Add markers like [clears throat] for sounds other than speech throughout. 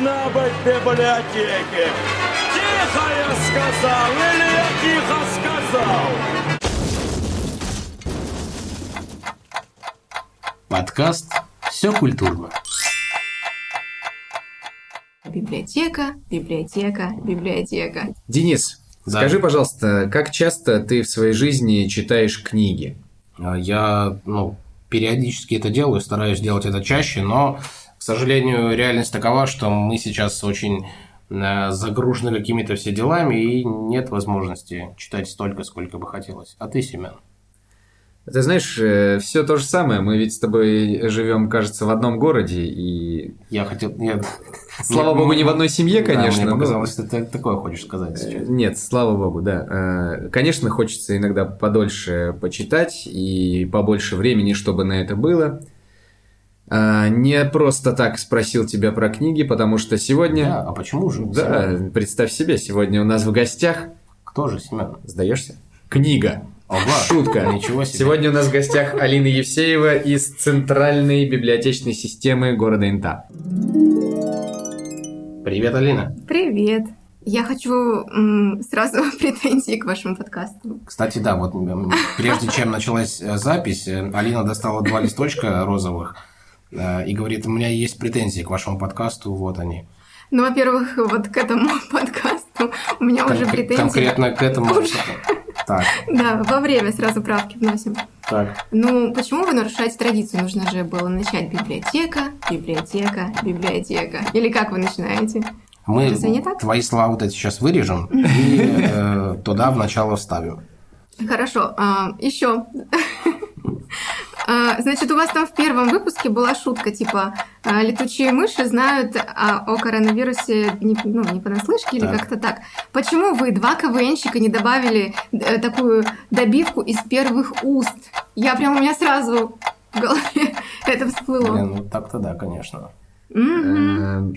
должна быть в библиотеке. Тихо, я сказал, или я тихо сказал? Подкаст «Все культурно». Библиотека, библиотека, библиотека. Денис, Да. скажи, пожалуйста, как часто ты в своей жизни читаешь книги? А Я, ну, периодически это делаю, стараюсь делать это чаще, но, к сожалению, реальность такова, что мы сейчас очень э, загружены какими-то все делами, и нет возможности читать столько, сколько бы хотелось. А ты, Семен? Ты знаешь, все то же самое. Мы ведь с тобой живем, кажется, в одном городе, и Я хотел... я- [laughs] слава Мне- богу, не в одной семье, Да, конечно. мне но- показалось, что ты такое хочешь сказать сейчас. Нет, слава богу, да. Э, Конечно, хочется иногда подольше почитать и побольше времени, чтобы на это было. А, Не просто так спросил тебя про книги, потому что сегодня... Да, а почему же? Да, Семен? представь себе, сегодня у нас в гостях, Кто же, Семен? сдаешься? Книга. Ого, Шутка. Ничего себе. Сегодня у нас в гостях Алина Евсеева из Центральной библиотечной системы города Инта. Привет, Алина. Привет. Я хочу м, сразу [laughs] претензии к вашему подкасту. Кстати, да, вот прежде чем началась э, запись, э, Алина достала два листочка розовых и говорит, у меня есть претензии к вашему подкасту, вот они. Ну, во-первых, вот к этому [laughs] подкасту у меня уже Кон- претензии. Конкретно к этому. Уже. Так, Да, во время сразу правки вносим. так. Ну, почему вы нарушаете традицию? Нужно же было начать библиотека, библиотека, библиотека. Или как вы начинаете? Мы твои слова вот эти сейчас вырежем [laughs] и э, туда в начало вставим. Хорошо, а, еще. [laughs] А, Значит, у вас там в первом выпуске была шутка, типа, а, летучие мыши знают а, о коронавирусе не, ну, не понаслышке или Так. как-то так. Почему вы, два КВНщика, не добавили э, такую добивку из первых уст? Я прям у меня сразу в голове [laughs] это всплыло. Блин, ну так-то да, конечно. Мгм.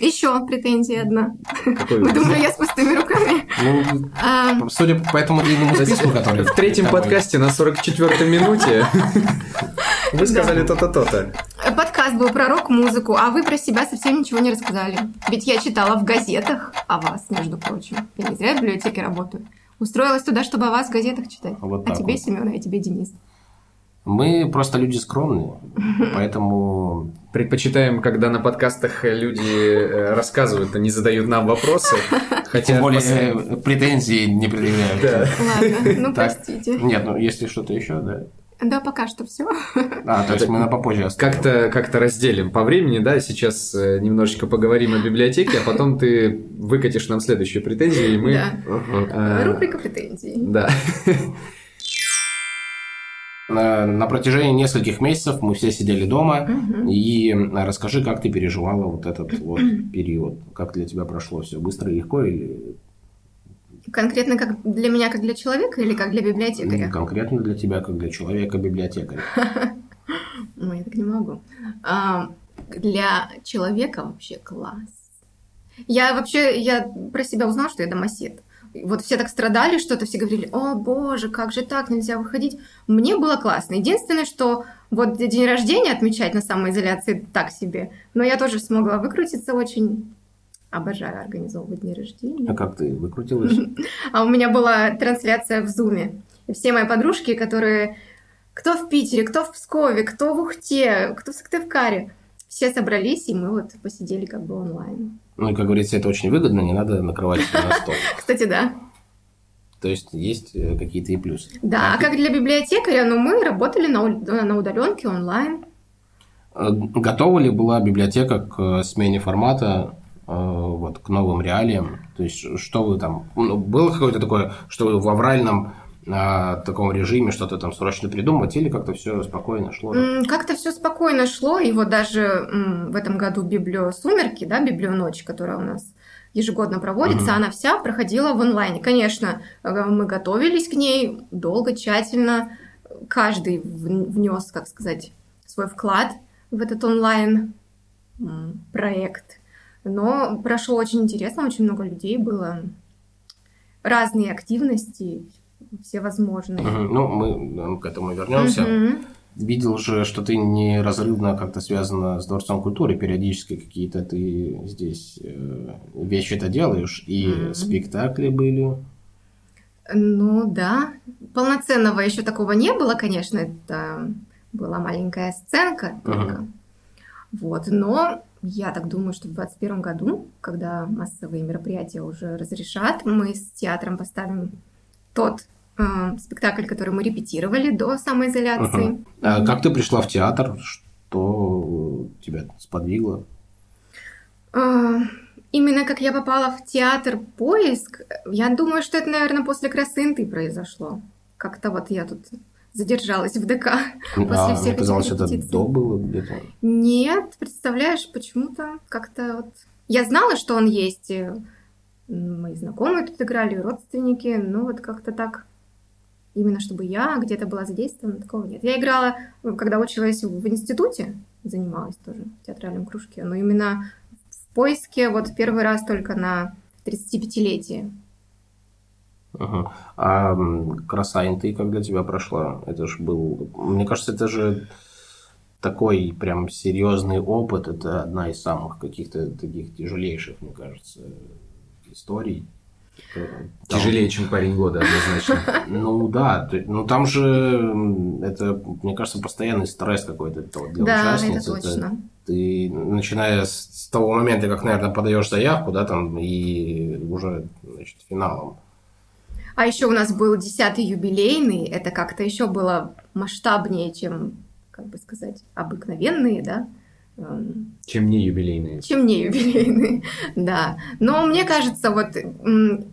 Еще претензия одна. какой [laughs] Вы думали, я с пустыми руками? Ну, А, судя по этому длинному списку, который... В третьем тобой- подкасте на 44-й минуте [laughs] вы сказали то-то, то-то. Подкаст был про рок-музыку, а вы про себя совсем ничего не рассказали. Ведь я читала в газетах о вас, между прочим. Я не зря в библиотеке работаю. Устроилась туда, чтобы о вас в газетах читать. Вот а тебе, вот. Семен, а тебе, Денис. Мы просто люди скромные, [laughs] поэтому Предпочитаем, когда на подкастах люди э, рассказывают, а не задают нам вопросы. [laughs] Хотя тем более пос- э, претензии не предъявляют. Да. Ладно, ну [laughs] Так. простите. Нет, ну если что-то еще, да. Да, пока что все. А, то есть мы на попозже оставим. Как-то как разделим по времени, да, сейчас э, немножечко поговорим о библиотеке, а потом ты выкатишь нам следующую претензию, и мы... Да. Рубрика претензий. Да. На, протяжении нескольких месяцев мы все сидели дома. Мгм. И э, расскажи, как ты переживала вот этот [clears throat] вот период? Как для тебя прошло все? Быстро и легко или Конкретно как для меня, как для человека или как для библиотекаря? м, конкретно для тебя, как для человека-библиотекаря? Ну, [laughs] я так не могу. А, для человека вообще класс. Я вообще, я про себя узнала, что я домосед. Вот все так страдали, что-то все говорили, о боже, как же так, нельзя выходить. Мне было классно. Единственное, что вот день рождения отмечать на самоизоляции так себе. Но я тоже смогла выкрутиться очень. Обожаю организовывать дни рождения. А как ты выкрутилась? [laughs] А у меня была трансляция в Зуме. И все мои подружки, которые... Кто в Питере, кто в Пскове, кто в Ухте, кто в Сыктывкаре. Все собрались, и мы вот посидели как бы онлайн. Ну и, как говорится, это очень выгодно, не надо накрывать на стол. [laughs] Кстати, да. То есть есть э, какие-то и плюсы. Да, а как для библиотекаря, ну, мы работали на, уд- на удаленке онлайн. Э, Готова ли была библиотека к э, смене формата, э, вот, к новым реалиям? То есть, что вы там... ну, было какое-то такое, что вы в авральном э, таком режиме что-то там срочно придумать, или как-то все спокойно шло? Как-то все спокойно шло, и вот даже в этом году библиосумерки, да, библионочь, которая у нас ежегодно проводится, Мгм. она вся проходила в онлайне. Конечно, э, мы готовились к ней долго, тщательно. Каждый в- внес, как сказать, свой вклад в этот онлайн проект. Но прошло очень интересно, очень много людей было. Разные активности, все возможные. Мгм. Ну, мы к этому вернемся. Мгм. видел же, что ты неразрывно как-то связана с Дворцом культуры. Периодически какие-то ты здесь э, вещи-то делаешь. И Мгм. спектакли были. Ну да, полноценного еще такого не было, конечно, это была маленькая сценка только. Вот, но я так думаю, что в 2021 году, когда массовые мероприятия уже разрешат, мы с театром поставим тот э, спектакль, который мы репетировали до самоизоляции. Мгм. А как ты пришла в театр? Что тебя сподвигло? А, Именно как я попала в театр поиск, я думаю, что это, наверное, после красынты произошло. Как-то вот я тут задержалась в ДК. После а, всех мне казалось, этих это репетиций. до было где-то. Нет, представляешь, почему-то как-то вот... Я знала, что он есть, и мои знакомые тут играли, родственники, но вот как-то так... Именно чтобы я где-то была задействована, такого нет. Я играла, ну, когда училась в институте, занималась тоже в театральном кружке, но именно в поиске вот первый раз только на 35-летие. Ага. А м, красайн ты для тебя прошла? Это же был... Мне кажется, это же такой прям серьезный опыт. Это одна из самых каких-то таких тяжелейших, мне кажется, историй. Э, там- Тяжелее, чем парень года, однозначно. [laughs] Ну да, ну там же это, мне кажется, постоянный стресс какой-то для да, участниц. это точно. ты, начиная с, того момента, как, наверное, подаешь заявку, да, там, и уже, значит, финалом. А еще у нас был 10-й юбилейный, это как-то еще было масштабнее, чем, как бы сказать, обыкновенные, да, Чем не юбилейные. чем не юбилейные, [laughs] да. Но мне кажется, вот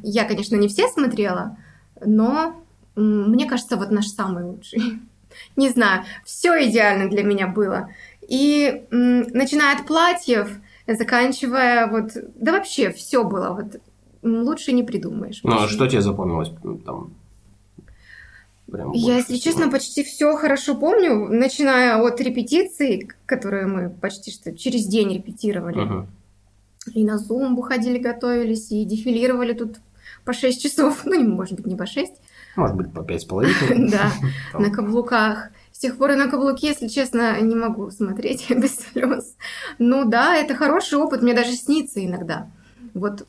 я, конечно, не все смотрела, но мне кажется, вот наш самый лучший. [laughs] Не знаю, все идеально для меня было. И начиная от платьев, заканчивая вот, да вообще все было вот лучше не придумаешь. Ну, а что тебе запомнилось там? Прям Я, если всего? честно, почти все хорошо помню, начиная от репетиций, которые мы почти что через день репетировали. Мгм. И на зумбу ходили, готовились, и дефилировали тут по 6 часов. [laughs] Ну, может быть, не по 6, Может быть, по пять с половиной. [laughs] да, [laughs] Там. на каблуках. С тех пор и на каблуки, если честно, не могу смотреть без слез. Ну да, это хороший опыт, мне даже снится иногда. Вот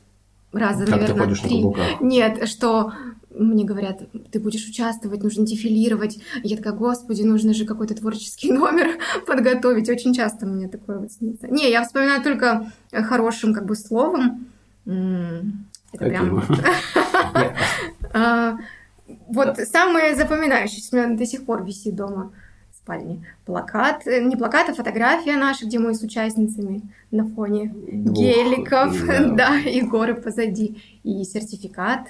раза, Как ты наверное, ходишь на три. каблуках? Нет, что мне говорят, ты будешь участвовать, нужно дефилировать. Я такая, господи, нужно же какой-то творческий [laughs] номер подготовить. Очень часто мне такое вот снится. Не, я вспоминаю только э, хорошим как бы словом. Это прям... [laughs] А, Вот самое запоминающееся у меня до сих пор висит дома в спальне. Плакат, э, не плакат, а фотография наша, где мы с участницами на фоне геликов, [laughs] да, и горы позади, и сертификат,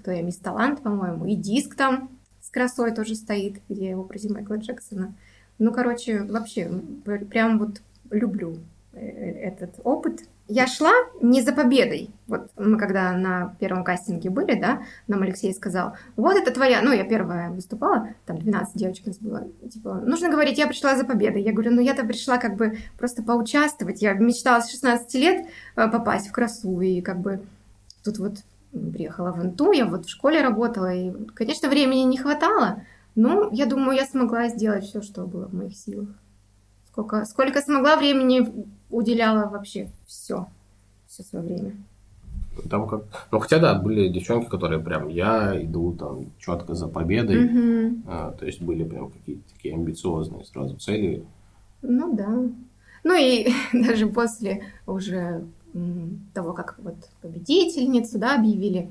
кто я, мисс Талант, по-моему, и диск там с красой тоже стоит, где образе Майкла Джексона. Ну, короче, вообще, прям вот люблю э, этот опыт. Я шла не за победой. Вот мы когда на первом кастинге были, да, нам Алексей сказал, вот это твоя, ну, я первая выступала, там 12 девочек у нас было, типа, нужно говорить, я пришла за победой. Я говорю, ну, я-то пришла как бы просто поучаствовать. Я мечтала с 16 лет э, попасть в красу, и как бы тут вот приехала в ИНТУ, я вот в школе работала, и, конечно, времени не хватало, но я думаю, я смогла сделать все, что было в моих силах. Сколько, сколько смогла, времени уделяла вообще все, все свое время. Там как... Ну, хотя, да, были девчонки, которые прям, я иду там четко за победой. Мгм. А, то есть были прям какие-то такие амбициозные сразу цели. Ну да. Ну и [laughs] даже после уже того, как вот победительницу, да, объявили,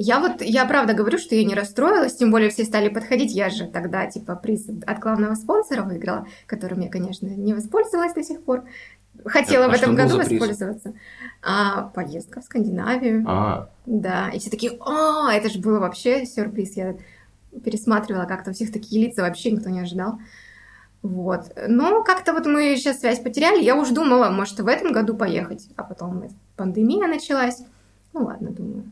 я вот, я правда говорю, что я не расстроилась, тем более все стали подходить, я же тогда, типа, приз от главного спонсора выиграла, которым я, конечно, не воспользовалась до сих пор. Хотела А в этом году воспользоваться. А, поездка в Скандинавию. А, Да, и все такие, о, это же было вообще сюрприз. Я пересматривала как-то у всех такие лица, вообще никто не ожидал. Вот. Но как-то вот мы сейчас связь потеряли. Я уж думала, может, в этом году поехать. А потом пандемия началась. Ну ладно, думаю.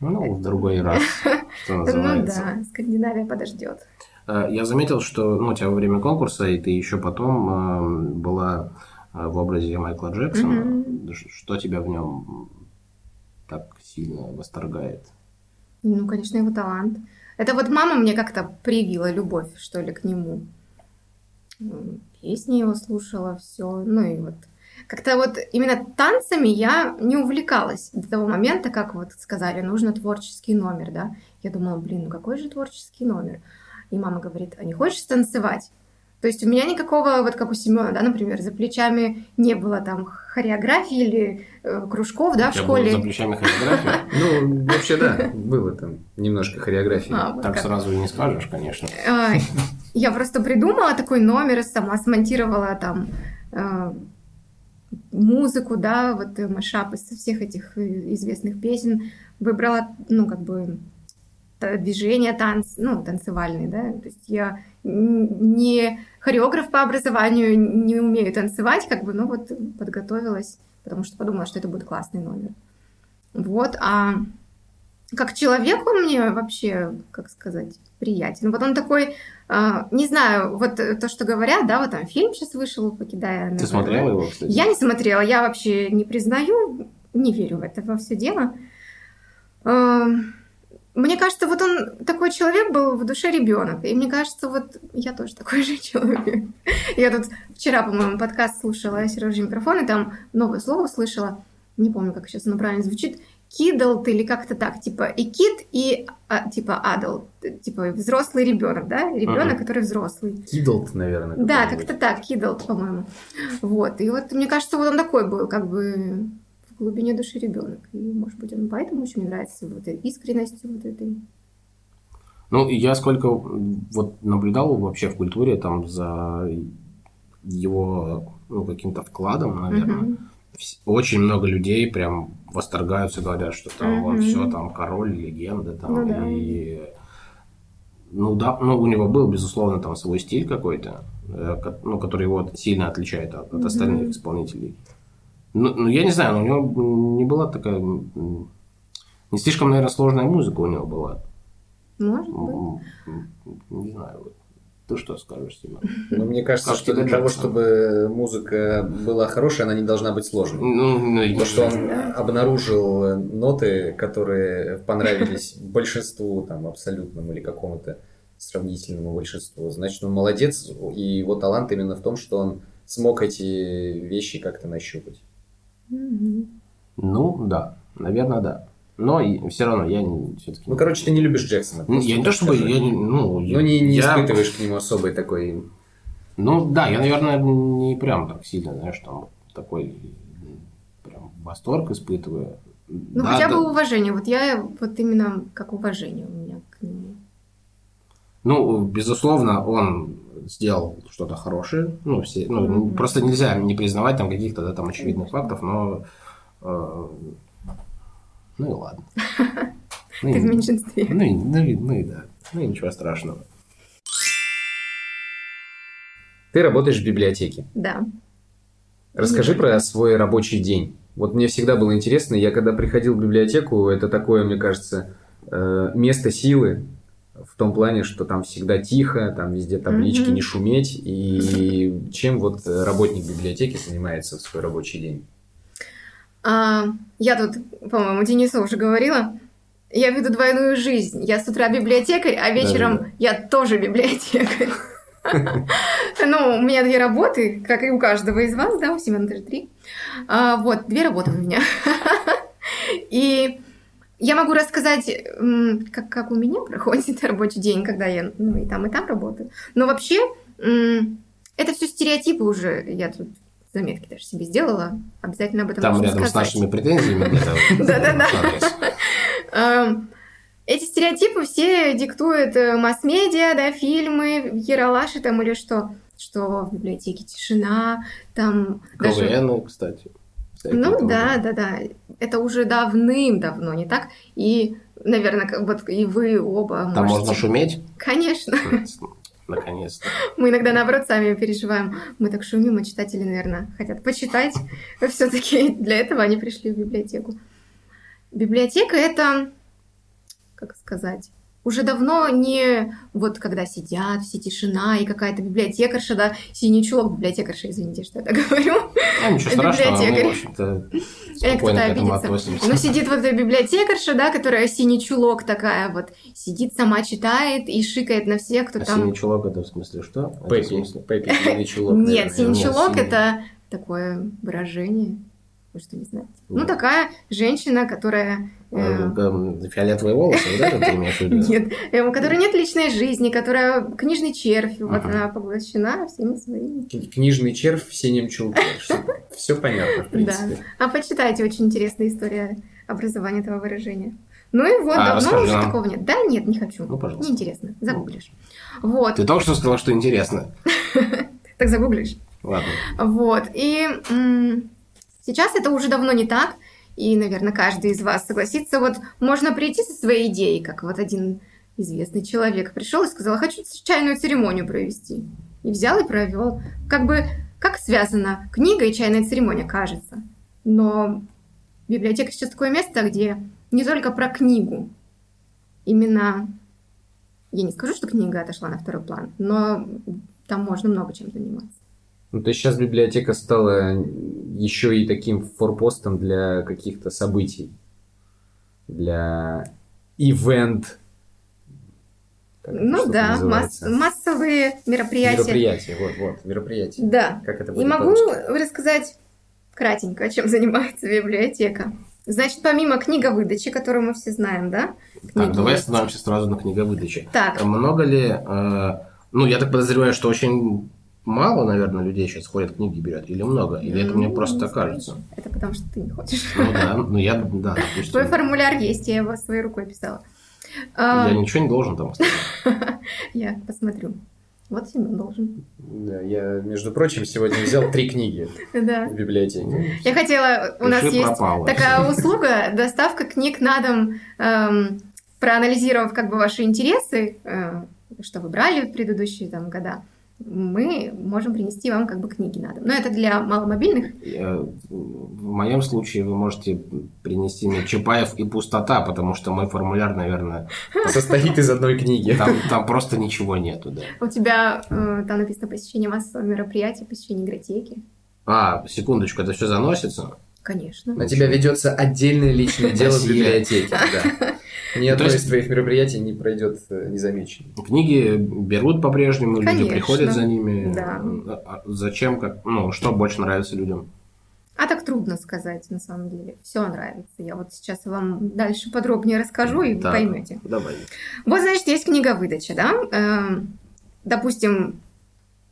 ну, в другой раз, [laughs] что Ну называется. да, Скандинавия подождет. Э, Я заметил, что ну, у тебя во время конкурса, и ты еще потом э, была э, в образе Майкла Джексона. Ш- Что тебя в нем так сильно восторгает? Ну, конечно, его талант. Это вот мама мне как-то привила любовь, что ли, к нему. Песни его слушала, все. Ну и вот как-то вот именно танцами я не увлекалась до того момента, как вот сказали, нужно творческий номер, да. Я думала, блин, ну какой же творческий номер? И мама говорит, а не хочешь танцевать? То есть у меня никакого, вот как у Семена, да, например, за плечами не было там хореографии или э, кружков, да, У в школе. за плечами хореография? [laughs] Ну, вообще, да, было там немножко хореографии. А, Так сразу не скажешь, конечно. Я просто придумала такой номер, сама смонтировала там э, музыку, да, вот э, машап из всех этих э, известных песен, выбрала, ну, как бы, движения танц, ну, танцевальные, да, то есть я не хореограф по образованию, не умею танцевать, как бы, но вот подготовилась, потому что подумала, что это будет классный номер. Вот, а как человек он мне вообще, как сказать, приятен. Вот он такой, а, не знаю, вот то, что говорят, да, вот там фильм сейчас вышел, покидая. Ты Неверленд». смотрела его, кстати? Я не смотрела, я вообще не признаю, не верю в это во все дело. Эм, Мне кажется, вот он такой человек был в душе ребенок. И мне кажется, вот я тоже такой же человек. Я тут вчера, по-моему, подкаст слушала Сережи микрофон, и там новое слово услышала. Не помню, как сейчас оно правильно звучит. Kidult или как-то так, типа и kid, и а, типа adult, типа взрослый ребенок, да? Ребенок, Мгм. который взрослый. Кидалт, наверное. Да, как-то так, Kidult, по-моему. Вот. И вот мне кажется, вот он такой был, как бы в глубине души ребенок. И, может быть, он поэтому очень мне нравится вот этой искренностью вот этой. Ну, я сколько вот наблюдал вообще в культуре там за его ну, каким-то вкладом, наверное. Мгм. Очень много людей прям восторгаются, говорят, что там он Мгм. все, там король, легенда, там Ну да. и ну да, ну у него был безусловно там свой стиль какой-то, э, ну который его сильно отличает от, от остальных исполнителей. Ну, ну, я не знаю, но у него не была такая не слишком, наверное, сложная музыка у него была. Может быть. Не знаю, вот. Ты что скажешь, Тима? Но мне кажется, Как что для того, чтобы музыка была хорошая, она не должна быть сложной. Ну, ну, Потому что он обнаружил э, ноты, которые понравились [laughs] большинству, там, абсолютному или какому-то сравнительному большинству. Значит, он молодец, и его талант именно в том, что он смог эти вещи как-то нащупать. Ну, да, наверное, да. Но все равно я все-таки... Ну, короче, ты не любишь Джексона. Ну, я не то чтобы... Я, ну, Ну, не, не я- испытываешь к нему особой такой... Ну, да, я, наверное, не прям так сильно, знаешь, там такой прям восторг испытываю. Ну, Да, хотя да. бы уважение. Вот я вот именно как уважение у меня к нему. Ну, безусловно, он сделал что-то хорошее. Ну, все, ну, Мгм. просто нельзя не признавать там каких-то да, там очевидных фактов, но... э, ну и ладно. [laughs] Ну, Ты и- в меньшинстве. Ну и, ну, и, ну и да. Ну и ничего страшного. Ты работаешь в библиотеке. Да. Расскажи Не про свой рабочий день. Вот мне всегда было интересно, я когда приходил в библиотеку, это такое, мне кажется, э, место силы в том плане, что там всегда тихо, там везде таблички, Мгм. не шуметь. И чем вот э, работник библиотеки занимается в свой рабочий день? А, я тут, по-моему, Денису уже говорила. Я веду двойную жизнь. Я с утра библиотекарь, а вечером Да-да-да. я тоже библиотекарь. [laughs] Ну, у меня две работы, как и у каждого из вас, да, у Семена даже три. А, Вот, две работы у меня. И я могу рассказать, как, как у меня проходит рабочий день, когда я ну, и там, и там работаю. Но вообще, это все стереотипы уже. Я тут заметки даже себе сделала. Обязательно об этом Там рядом с сказать. нашими претензиями. [laughs] Да-да-да. Эм, Эти стереотипы все диктуют э, масс-медиа, да, фильмы, Ералаши там или что, что в библиотеке тишина, там. КВН, кстати. Ну да, да, да. Это уже давным-давно, не так? И, наверное, вот и вы оба Там можете... можно шуметь. Конечно. Наконец-то. [laughs] Мы иногда, наоборот, сами переживаем. Мы так шумим, а читатели, наверное, хотят почитать. [laughs] все таки для этого они пришли в библиотеку. Библиотека — это, как сказать, уже давно не вот когда сидят, все тишина и какая-то библиотекарша, да, синий чулок, библиотекарша, извините, что я так [laughs] говорю. А, ничего страшного, мы, Библиотекарь. в общем-то, Э, спокойно кто-то к этому обидится. относимся. Ну, сидит вот эта библиотекарша, да, которая синий чулок такая вот, сидит, сама читает и шикает на всех, кто А там... синий чулок это в смысле что? Пеппи. смысле- Пеппи, синий [laughs] чулок. Нет, синий чулок это такое выражение. Вы что, не знаете? Ну, такая женщина, которая... э, Фиолетовые волосы, вот это ты имеешь в виду? Нет, э, у которой нет личной жизни, которая книжный червь, вот она поглощена всеми своими. Книжный червь в синем чулке. Все [laughs] понятно, в принципе. А почитайте, очень интересная история образования этого выражения. Ну и вот, А, давно уже такого нет. Да, нет, не хочу. Ну, пожалуйста. Неинтересно. Загуглишь. Вот, Ты только что сказала, что интересно. [laughs] так загуглишь. Ладно. Вот. И сейчас это уже давно не так. И, наверное, каждый из вас согласится. Вот можно прийти со своей идеей, как вот один известный человек пришел и сказал, хочу чайную церемонию провести. И взял и провел. Как бы, как связана книга и чайная церемония, кажется. Но библиотека сейчас такое место, где не только про книгу. Именно, я не скажу, что книга отошла на второй план, но там можно много чем заниматься. Ну, то есть сейчас библиотека стала еще и таким форпостом для каких-то событий. Для ивент. Как это Ну да, масс- массовые мероприятия. Мероприятия, вот, вот, мероприятия. Да. Как это И будет могу по-русски? рассказать кратенько, чем [laughs] занимается библиотека. Значит, помимо книговыдачи, которую мы все знаем, да? Так, давай есть. остановимся сразу на книговыдаче. Так, Много ли... э, Ну, я так подозреваю, что очень мало, наверное, людей сейчас ходят книги берет. Или много? Или это мне Ну, просто так кажется? это потому что ты не хочешь. Ну да, ну я, да, допустим. Твой формуляр есть, я его своей рукой писала. А, Я ничего не должен там оставить. [laughs] Я посмотрю. Вот Семен должен. Да, я, между прочим, сегодня взял три книги [laughs] в библиотеке. Я хотела, у нас есть такая услуга, доставка книг на дом, эм, проанализировав как бы ваши интересы, э, что вы брали в предыдущие там года, мы можем принести вам как бы книги на дом. Но это для маломобильных. Я- В моем случае вы можете принести мне Чапаев и пустота, потому что мой формуляр, наверное, Состоит из одной книги. там, там просто ничего нету, да. У тебя э, там написано посещение массового мероприятия, посещение игротеки. А, секундочку, это все заносится? Конечно. На тебя ведется отдельное личное дело в библиотеке. Да. [laughs] Ни Ну, одно то из есть- твоих мероприятий не пройдет э, незамеченным. Книги берут по-прежнему, люди Конечно. приходят за ними. Да. А Зачем, как, ну, что больше нравится людям? А так трудно сказать, на самом деле. Все нравится. Я вот сейчас вам дальше подробнее расскажу, и Так. поймете. Давай. Вот, значит, есть книговыдача, да? Эм, Допустим,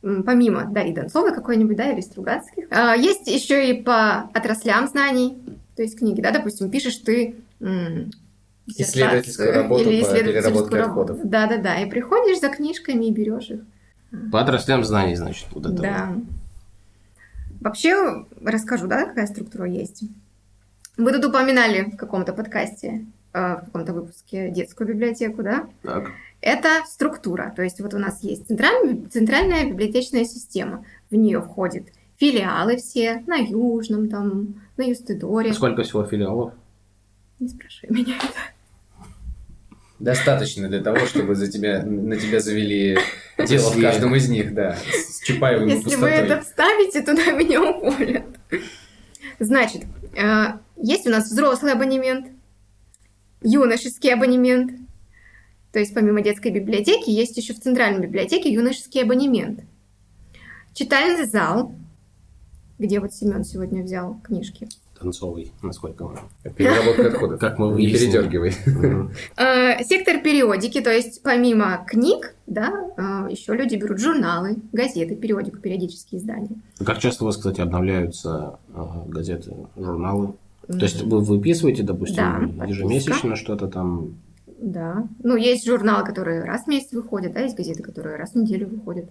помимо Дарьи Донцовой какой-нибудь, да, или Стругацких, а, есть еще и по отраслям знаний, то есть книги, да, допустим, пишешь ты Исследовательскую работу или по исследовательскую переработке работу. отходов. Да-да-да, и приходишь за книжками и берешь их. По отраслям знаний, значит, вот это Да. Вообще, расскажу, да, какая структура есть. Вы тут упоминали в каком-то подкасте, э, в каком-то выпуске детскую библиотеку, да? Так. Это структура. То есть вот у нас есть центральная, центральная библиотечная система. В нее входят филиалы все на Южном, там, на Юстедоре. Сколько всего филиалов? Не спрашивай меня это. Достаточно для того, чтобы за тебя, на тебя завели дело в каждом из них, да. С Чапаевым Если вы пустотой. это вставите, туда меня уволят. Значит, э, есть у нас взрослый абонемент, юношеский абонемент. То есть помимо детской библиотеки есть еще в центральной библиотеке юношеский абонемент. Читальный зал, где вот Семен сегодня взял книжки. Танцовый, насколько мы. Переработка отходов. [laughs] Как мы Не выяснили. передергивай. Э, Сектор периодики, то есть помимо книг, да, еще люди берут журналы, газеты, периодику, периодические издания. Как часто у вас, кстати, обновляются э, газеты, журналы? То есть вы выписываете, допустим, Да, ежемесячно что-то там? Да. Ну, есть журналы, которые раз в месяц выходят, да, есть газеты, которые раз в неделю выходят.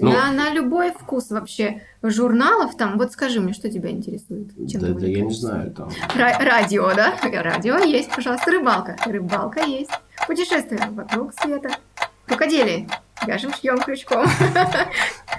Ну- на, на любой вкус вообще журналов там, вот скажи мне, что тебя интересует? Чем да, да я не знаю, там. Ра- радио, да? Радио есть, пожалуйста, рыбалка. Рыбалка есть. Путешествие вокруг света. Рукоделие. Вяжем, шьем крючком.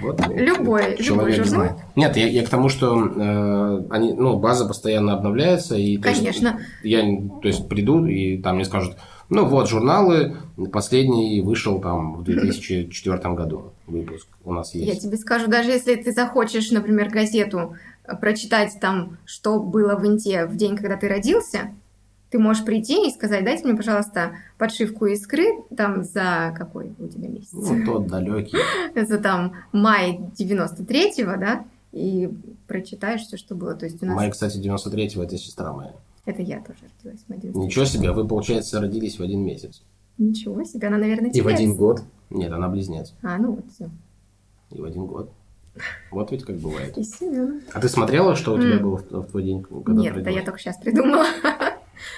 Вот, ну, Любой- любой журнал. знает. Нет, я, я к тому, что э, они, ну, база постоянно обновляется, и то есть, Конечно. я, то есть, приду, и там мне скажут, Ну вот, журналы, последний вышел там в 2004 году выпуск у нас Я есть. тебе скажу, даже если ты захочешь, например, газету прочитать там, что было в Инте в день, когда ты родился, ты можешь прийти и сказать, дайте мне, пожалуйста, подшивку искры там за какой у тебя месяц? Ну, тот далекий. [laughs] За там май 93-го, да? И прочитаешь все, что было. То есть у нас... Май, кстати, 93-го, это сестра моя. Это я тоже родилась в 93-го. Ничего себе, вы, получается, родились в один месяц. Ничего себе, она, наверное, И в один год. Нет, она близнец. А, ну вот, все. И в один год. Вот ведь как бывает. И Семёна. А ты смотрела, что у тебя было в, твой день, когда Нет, да я только сейчас придумала.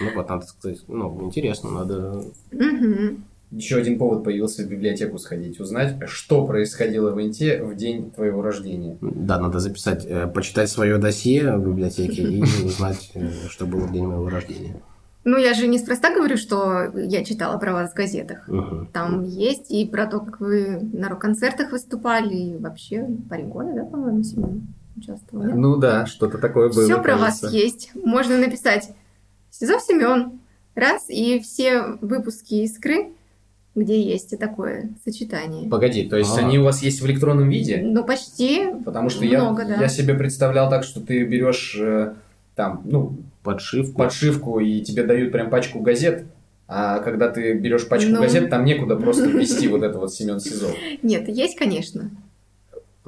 Ну вот, надо сказать, ну, интересно, надо... Мгм. Еще один повод появился в библиотеку сходить, узнать, что происходило в Инте в день твоего рождения. Да, надо записать, э, почитать свое досье в библиотеке и [laughs] узнать, э, что было в день моего рождения. Ну, я же неспроста говорю, что я читала про вас в газетах. Мгм. Там есть и про то, как вы на рок-концертах выступали, и вообще парень года, да, по-моему, Семен участвовал. Ну да, что-то такое было. Все про вас кажется. есть. Можно написать Сизов Семен. Раз, и все выпуски искры, где есть и такое сочетание. Погоди, то есть А. они у вас есть в электронном виде? Ну, почти. Потому что Много, я, да. я себе представлял так, что ты берешь э, там, ну, Подшивку. подшивку и тебе дают прям пачку газет, а когда ты берешь пачку Ну. газет, там некуда просто ввести вот это вот Семен Сизов. Нет, есть, конечно.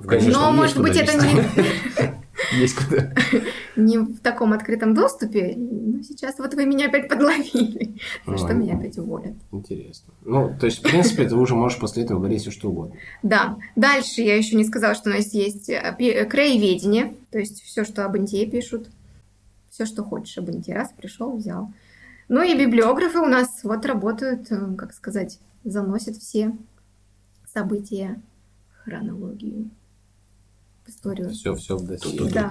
Конечно, Но, может быть, это не, [laughs] Есть куда. [laughs] не в таком открытом доступе. Но сейчас вот вы меня опять подловили. За что меня опять уволят. Интересно. Ну, то есть, в принципе, ты уже можешь после этого говорить все что угодно. Да. Дальше я еще не сказала, что у нас есть э, э, краеведение. То есть все, что об Инте пишут. Все, что хочешь об Инте. Раз, пришел, взял. Ну и библиографы у нас вот работают, э, как сказать, заносят все события, хронологию в историю. Все, все в досье. Да.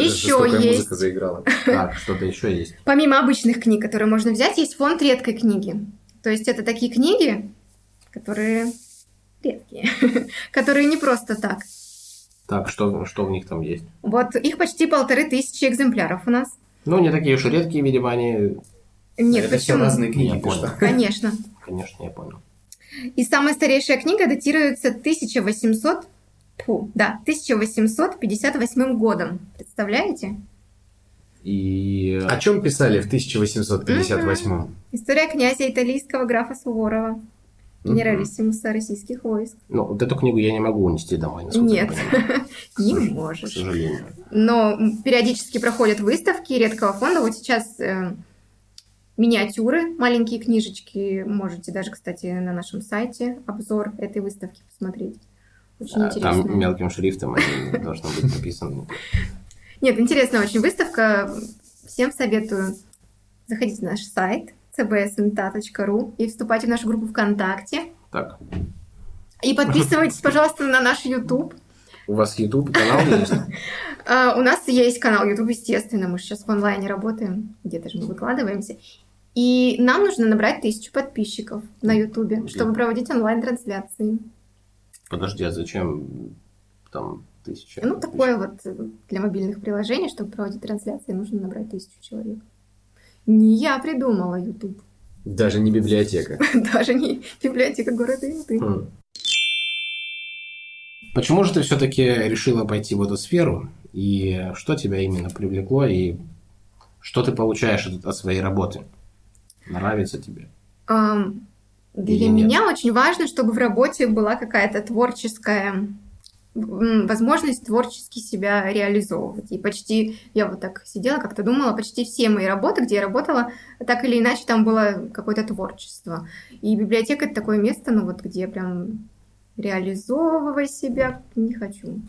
Еще есть. музыка заиграла. Так, что-то еще есть. Помимо обычных книг, которые можно взять, есть фонд редкой книги. То есть это такие книги, которые редкие, [laughs] которые не просто так. Так, что, что в них там есть? Вот их почти полторы тысячи экземпляров у нас. Ну, не такие уж и редкие, видимо, они... Нет, это все почему? разные книги. Я понял. Конечно. Конечно, я понял. И самая старейшая книга датируется 1800, фу, да, 1858 годом. Представляете? И... О чем писали в 1858 История князя италийского графа Суворова, генералиссимуса российских войск. Ну, вот эту книгу я не могу унести домой, Нет, [laughs] не к можешь. сожалению. Но периодически проходят выставки редкого фонда. Вот сейчас э, миниатюры, маленькие книжечки. Можете даже, кстати, на нашем сайте обзор этой выставки посмотреть. Очень А, интересно. Там мелким шрифтом они должны быть написаны. Нет, интересная очень выставка. Всем советую заходить на наш сайт cbsnta.ru и вступать в нашу группу ВКонтакте. Так, И подписывайтесь, пожалуйста, на наш YouTube. у вас YouTube канал есть? А, [laughs] У нас есть канал YouTube, естественно, мы сейчас в онлайне работаем, где-то же мы выкладываемся. И нам нужно набрать тысячу подписчиков на YouTube, чтобы проводить онлайн-трансляции. Подожди, а зачем там тысяча? Ну, такое вот э, для мобильных приложений, чтобы проводить трансляции, нужно набрать тысячу человек. Не я придумала YouTube, Даже не библиотека. [laughs] даже не библиотека города Инты. Хм. Почему же ты все-таки решила пойти в эту сферу? И что тебя именно привлекло? И что ты получаешь от, от своей работы? Нравится тебе? Для нет? меня очень важно, чтобы в работе была какая-то творческая возможность творчески себя реализовывать. И почти, я вот так сидела, как-то думала, почти все мои работы, где я работала, так или иначе там было какое-то творчество. И библиотека это такое место, ну вот где прям реализовывай себя не хочу.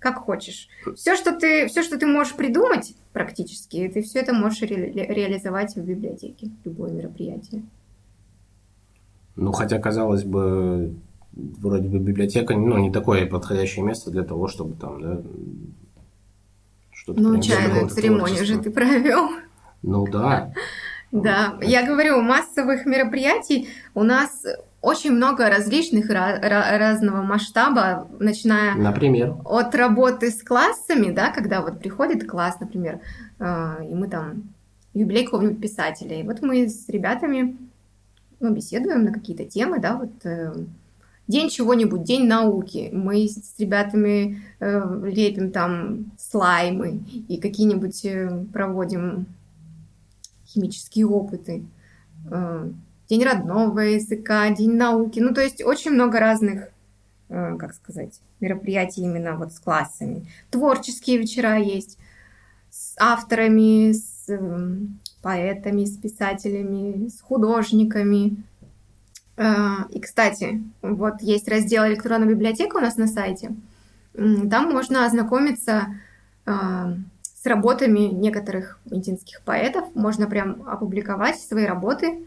Как хочешь. Все, что ты, все, что ты можешь придумать практически, ты все это можешь ре- реализовать в библиотеке, любое мероприятие. Ну, хотя, казалось бы, вроде бы библиотека, ну, не такое подходящее место для того, чтобы там, да, что-то... Ну, чайную церемонию же ты провел. Ну, да. Да, я говорю, массовых мероприятий у нас очень много различных ра- ра- разного масштаба, начиная Например. от работы с классами, да, когда вот приходит класс, например, э, и мы там юбилей какого-нибудь писателя. И вот мы с ребятами ну, беседуем на какие-то темы, да, вот э, день чего-нибудь, день науки. Мы с ребятами э, лепим там слаймы и какие-нибудь э, проводим химические опыты. Э, день родного языка, день науки. Ну, то есть очень много разных, э, как сказать, мероприятий именно вот с классами. Творческие вечера есть с авторами, с э, поэтами, с писателями, с художниками. Э, и, кстати, вот есть раздел «Электронная библиотека» у нас на сайте. Там можно ознакомиться э, с работами некоторых медицинских поэтов. Можно прям опубликовать свои работы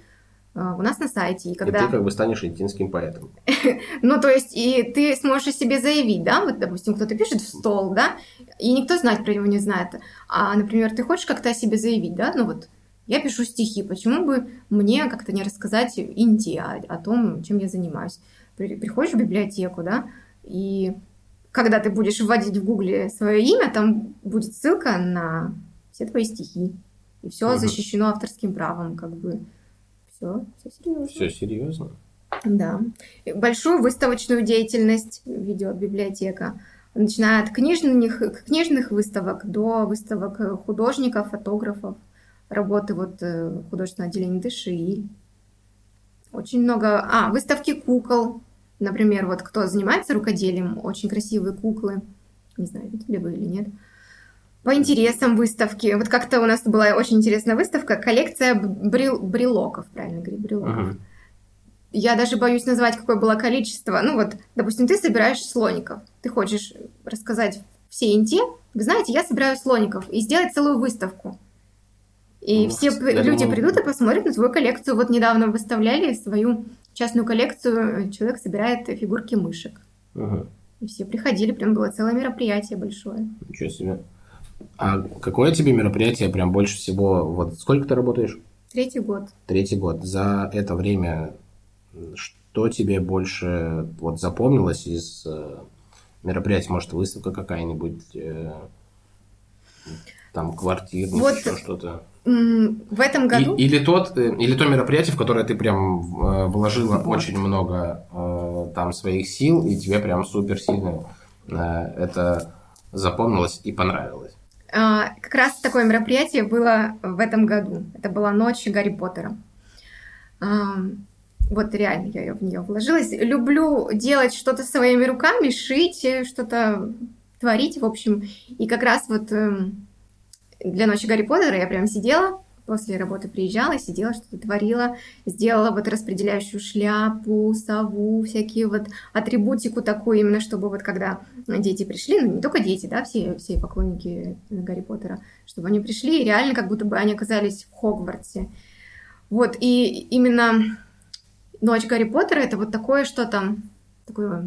у нас на сайте. И, когда... и ты как бы станешь единским поэтом. [laughs] ну, то есть, и ты сможешь о себе заявить, да, вот, допустим, кто-то пишет в стол, да, и никто знать про него не знает. А, например, ты хочешь как-то о себе заявить, да, ну вот, я пишу стихи, почему бы мне как-то не рассказать Инди о, о том, чем я занимаюсь? Приходишь в библиотеку, да, и когда ты будешь вводить в гугле свое имя, там будет ссылка на все твои стихи. И все угу. защищено авторским правом, как бы. Все, все серьезно. Все серьезно. Да. Большую выставочную деятельность ведет библиотека. Начиная от книжных, книжных выставок до выставок художников, фотографов, работы вот э, художественного отделения ДШИ. Очень много... А, выставки кукол. Например, вот кто занимается рукоделием, очень красивые куклы. Не знаю, видели вы или нет. По интересам выставки. Вот как-то у нас была очень интересная выставка, коллекция брел, брелоков, правильно говорить, брелоков. Uh-huh. Я даже боюсь назвать, какое было количество. Ну вот, допустим, ты собираешь слоников. Ты хочешь рассказать всей инте. Вы знаете, я собираю слоников и сделать целую выставку. И ну, все люди думаю... придут и посмотрят на свою коллекцию. Вот недавно выставляли свою частную коллекцию. Человек собирает фигурки мышек. Ага. И все приходили, прям было целое мероприятие большое. Ничего себе. А какое тебе мероприятие прям больше всего... Вот сколько ты работаешь? Третий год. Третий год. За это время что тебе больше вот запомнилось из э, мероприятий? Может, выставка какая-нибудь, э, там, квартирный, вот еще что-то? В этом году? И, или, тот, э, или то мероприятие, в которое ты прям э, вложила вот. очень много э, там своих сил, и тебе прям супер сильно это запомнилось и понравилось. А, как раз такое мероприятие было в этом году. Это была ночь Гарри Поттера. А, вот реально я в нее вложилась. Люблю делать что-то своими руками, шить, что-то творить, в общем. И как раз вот эм, для ночи Гарри Поттера я прям сидела, после работы приезжала, сидела, что-то творила, сделала вот распределяющую шляпу, сову, всякие вот атрибутику такую, именно чтобы вот когда дети пришли, ну не только дети, да, все, все поклонники Гарри Поттера, чтобы они пришли и реально как будто бы они оказались в Хогвартсе. Вот, и именно Ночь Гарри Поттера это вот такое что-то, такое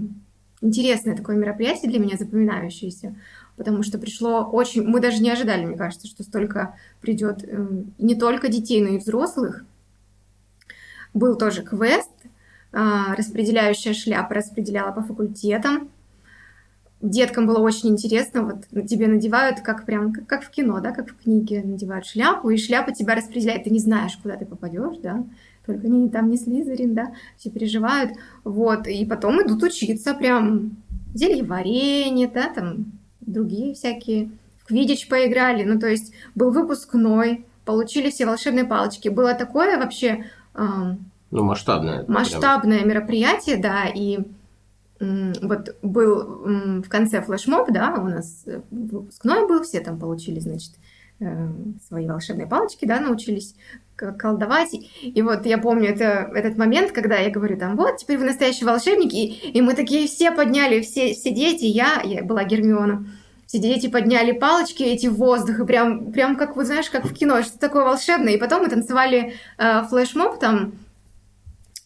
интересное такое мероприятие для меня, запоминающееся потому что пришло очень... Мы даже не ожидали, мне кажется, что столько придет эм, не только детей, но и взрослых. Был тоже квест, а, распределяющая шляпа распределяла по факультетам. Деткам было очень интересно, вот тебе надевают, как прям, как, как в кино, да, как в книге, надевают шляпу, и шляпа тебя распределяет, ты не знаешь, куда ты попадешь, да, только они там не Слизерин, да, все переживают, вот, и потом идут учиться прям зелье варенье, да, там другие всякие. В квидич поиграли, ну, то есть был выпускной, получили все волшебные палочки. Было такое вообще... Э, ну, масштабное. Масштабное прям. мероприятие, да, и вот был в конце флешмоб, да, у нас выпускной был, все там получили, значит, э, свои волшебные палочки, да, научились колдовать. И вот я помню это, этот момент, когда я говорю там, вот, теперь вы настоящий волшебник, и, и мы такие все подняли, все, все дети, я, я была Гермиона, все дети подняли палочки эти в воздух, и прям, прям как, вы знаешь, как в кино, что такое волшебное. И потом мы танцевали э, флешмоб там,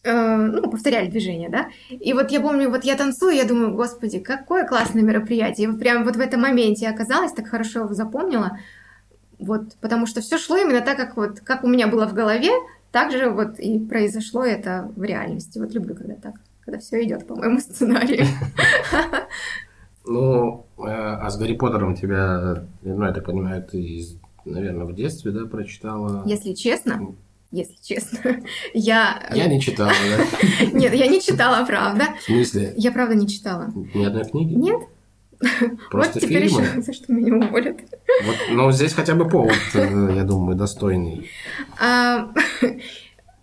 э, ну, повторяли движение, да. И вот я помню, вот я танцую, я думаю, господи, какое классное мероприятие. И вот прям вот в этом моменте я оказалась, так хорошо его запомнила. Вот, потому что все шло именно так, как вот, как у меня было в голове, так же вот и произошло это в реальности. Вот люблю, когда так, когда все идет по моему сценарию. [laughs] Ну, э, а с Гарри Поттером тебя, ну, я так понимаю, ты наверное, в детстве, да, прочитала. Если честно, если честно, [laughs] я... Я не читала, да? [laughs] Нет, я не читала, правда. В смысле? Я правда не читала. Ни одной книги? Нет? [laughs] Просто вот теперь фильмы? еще за что меня уволят. Вот, но здесь хотя бы повод, э, я думаю, достойный. А,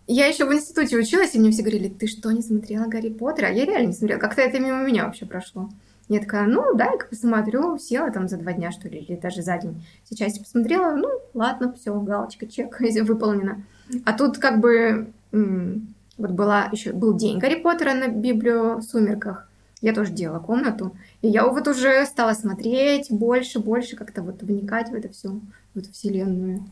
Я еще в институте училась, и мне все говорили, ты что, не смотрела Гарри Поттера? А я реально не смотрела. Как-то это мимо меня вообще прошло. Я такая, ну, дай-ка посмотрю. Села там за два дня, что ли, или даже за день. Все части посмотрела, ну, ладно, все, галочка, чек, [laughs] выполнено. А тут как бы вот была еще был день Гарри Поттера на Библию в сумерках. Я тоже делала комнату. И я вот уже стала смотреть больше, больше, как-то вот вникать в это все, в эту вселенную.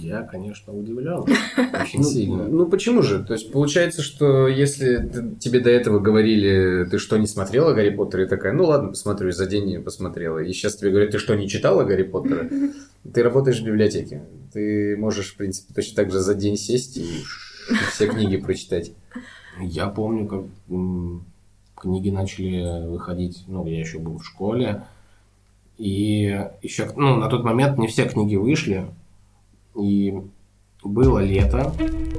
Я, конечно, удивлен. [laughs] Очень Ну, сильно. ну почему же? То есть получается, что если ты- тебе до этого говорили, ты что, не смотрела Гарри Поттера? И такая, ну ладно, посмотрю, за день не посмотрела. И сейчас тебе говорят, ты что, не читала Гарри Поттера? [laughs] Ты работаешь в библиотеке. Ты можешь, в принципе, точно так же за день сесть и [laughs] все книги прочитать. Я помню, как книги начали выходить, ну, я еще был в школе, и еще, ну, на тот момент не все книги вышли, и было лето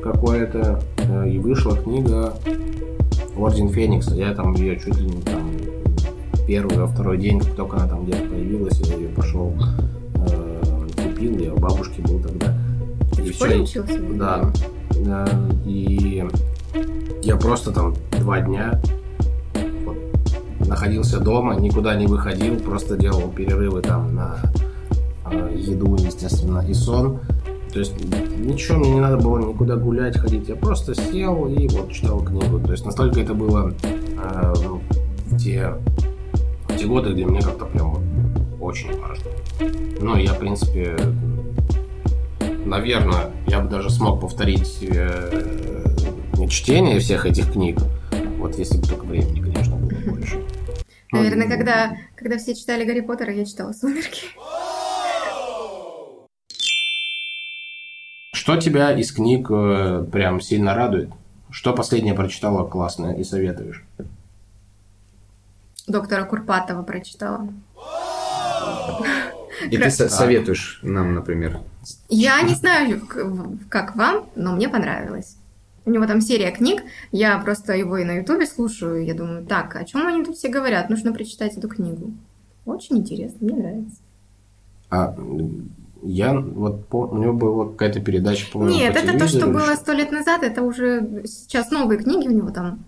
какое-то, э, и вышла книга Орден Феникса. Я там ее чуть ли не там первый, во второй день, как только она там где-то появилась, я ее пошел э, купил, я у бабушки был тогда. И В школе всё, учился? да. Э, И я просто там два дня вот находился дома, никуда не выходил, просто делал перерывы там на э, еду, естественно, и сон. То есть ничего мне не надо было никуда гулять, ходить. Я просто сел и вот читал книгу. То есть настолько это было э, ну, в те, в те годы, где мне как-то прям очень важно. Ну, я, в принципе, наверное, я бы даже смог повторить э, чтение всех этих книг. Вот если бы только времени, конечно, было больше. Ну, Наверное, когда, когда все читали Гарри Поттера, я читала «Сумерки». Что тебя из книг э, прям сильно радует? Что последнее прочитала классное и советуешь? Доктора Курпатова прочитала. И ты со- советуешь нам, например. Я не знаю, как вам, но мне понравилось. У него там серия книг, я просто его и на ютубе слушаю, и я думаю, так, о чем они тут все говорят? Нужно прочитать эту книгу. Очень интересно, мне нравится. А я вот по- у него была какая-то передача, по-моему, Нет, по это то, что было сто лет назад, это уже сейчас новые книги у него там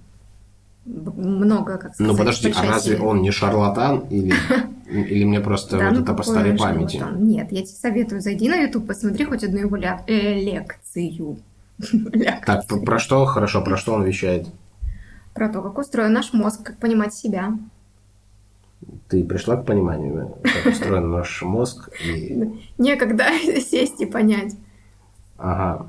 много, как сказать. Ну подожди, а разве он не шарлатан или, [laughs] или мне просто Да, вот ну это по старой памяти? Нет, я тебе советую, зайди на YouTube, посмотри хоть одну его ля- э, [laughs] лекцию. Так, про что хорошо, про что он вещает? Про то, как устроен наш мозг, как понимать себя. Ты пришла к пониманию, как устроен наш мозг? И... Некогда [laughs] сесть и понять. Ага.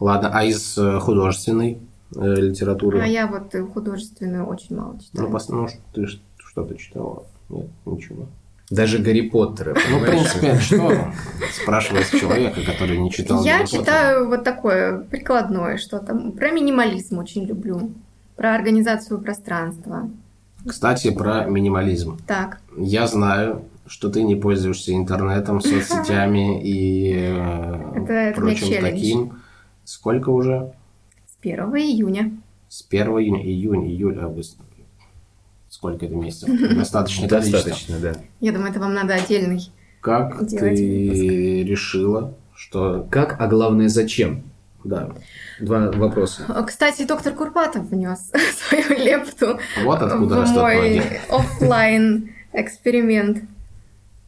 Ладно, а из э, художественной э, литературы? А я вот э, художественную очень мало Ну, читаю. пос- ну, ты что-то читала? Нет, ничего. Даже Гарри Поттера, Ну, в принципе, что спрашивает человека, который не читал Я Гарри Поттера? читаю вот такое прикладное что-то. Про минимализм очень люблю. Про организацию пространства. Кстати, про минимализм. Так, Я знаю, что ты не пользуешься интернетом, [laughs] соцсетями и э, Это- это прочим таким. Сколько уже? с 1 июня. С 1 июня, июнь, июль, август. Сколько это месяцев? [laughs] Достаточно. Достаточно, да. Я думаю, это вам надо отдельный. Как ты решила, что... Как, а главное, зачем? Да, Два вопроса. Кстати, доктор Курпатов внес [laughs] свою лепту вот откуда в мой ноги. [laughs] оффлайн эксперимент.